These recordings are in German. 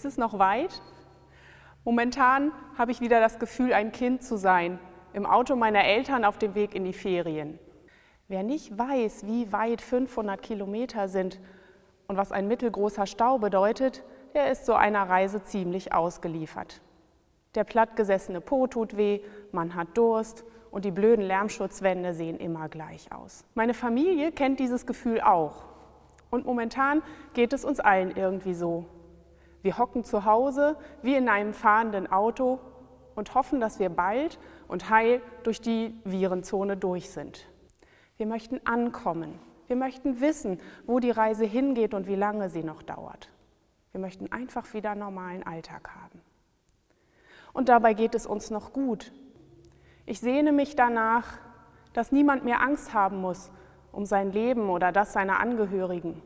Ist es noch weit? Momentan habe ich wieder das Gefühl, ein Kind zu sein, im Auto meiner Eltern auf dem Weg in die Ferien. Wer nicht weiß, wie weit 500 Kilometer sind und was ein mittelgroßer Stau bedeutet, der ist so einer Reise ziemlich ausgeliefert. Der plattgesessene Po tut weh, man hat Durst und die blöden Lärmschutzwände sehen immer gleich aus. Meine Familie kennt dieses Gefühl auch. Und momentan geht es uns allen irgendwie so. Wir hocken zu Hause wie in einem fahrenden Auto und hoffen, dass wir bald und heil durch die Virenzone durch sind. Wir möchten ankommen. Wir möchten wissen, wo die Reise hingeht und wie lange sie noch dauert. Wir möchten einfach wieder normalen Alltag haben. Und dabei geht es uns noch gut. Ich sehne mich danach, dass niemand mehr Angst haben muss um sein Leben oder das seiner Angehörigen.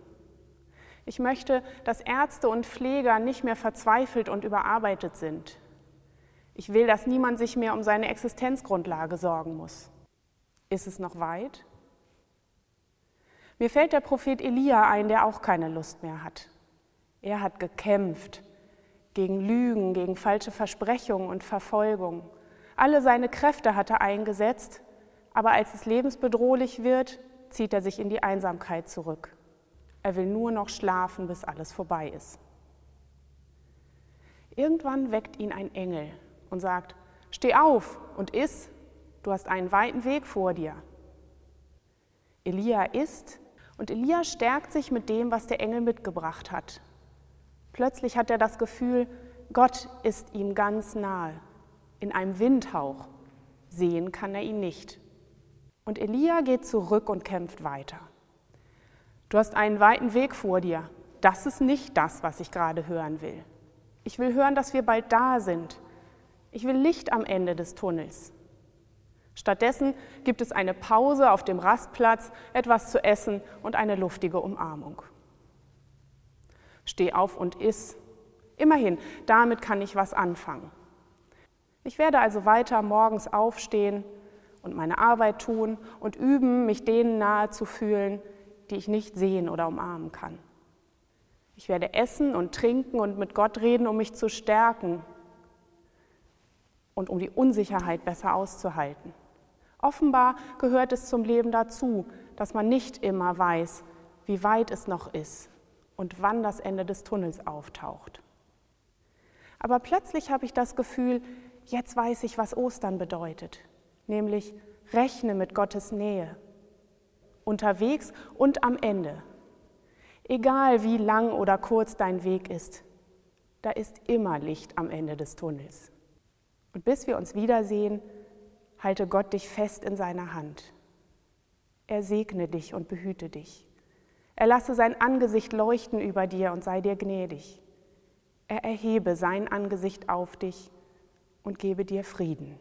Ich möchte, dass Ärzte und Pfleger nicht mehr verzweifelt und überarbeitet sind. Ich will, dass niemand sich mehr um seine Existenzgrundlage sorgen muss. Ist es noch weit? Mir fällt der Prophet Elia ein, der auch keine Lust mehr hat. Er hat gekämpft gegen Lügen, gegen falsche Versprechungen und Verfolgung. Alle seine Kräfte hat er eingesetzt, aber als es lebensbedrohlich wird, zieht er sich in die Einsamkeit zurück. Er will nur noch schlafen, bis alles vorbei ist. Irgendwann weckt ihn ein Engel und sagt, steh auf und iss, du hast einen weiten Weg vor dir. Elia isst und Elia stärkt sich mit dem, was der Engel mitgebracht hat. Plötzlich hat er das Gefühl, Gott ist ihm ganz nahe, in einem Windhauch. Sehen kann er ihn nicht. Und Elia geht zurück und kämpft weiter. Du hast einen weiten Weg vor dir. Das ist nicht das, was ich gerade hören will. Ich will hören, dass wir bald da sind. Ich will Licht am Ende des Tunnels. Stattdessen gibt es eine Pause auf dem Rastplatz, etwas zu essen und eine luftige Umarmung. Steh auf und iss. Immerhin, damit kann ich was anfangen. Ich werde also weiter morgens aufstehen und meine Arbeit tun und üben, mich denen nahe zu fühlen, die ich nicht sehen oder umarmen kann. Ich werde essen und trinken und mit Gott reden, um mich zu stärken und um die Unsicherheit besser auszuhalten. Offenbar gehört es zum Leben dazu, dass man nicht immer weiß, wie weit es noch ist und wann das Ende des Tunnels auftaucht. Aber plötzlich habe ich das Gefühl, jetzt weiß ich, was Ostern bedeutet, nämlich rechne mit Gottes Nähe, unterwegs und am Ende. Egal wie lang oder kurz dein Weg ist, da ist immer Licht am Ende des Tunnels. Und bis wir uns wiedersehen, halte Gott dich fest in seiner Hand. Er segne dich und behüte dich. Er lasse sein Angesicht leuchten über dir und sei dir gnädig. Er erhebe sein Angesicht auf dich und gebe dir Frieden.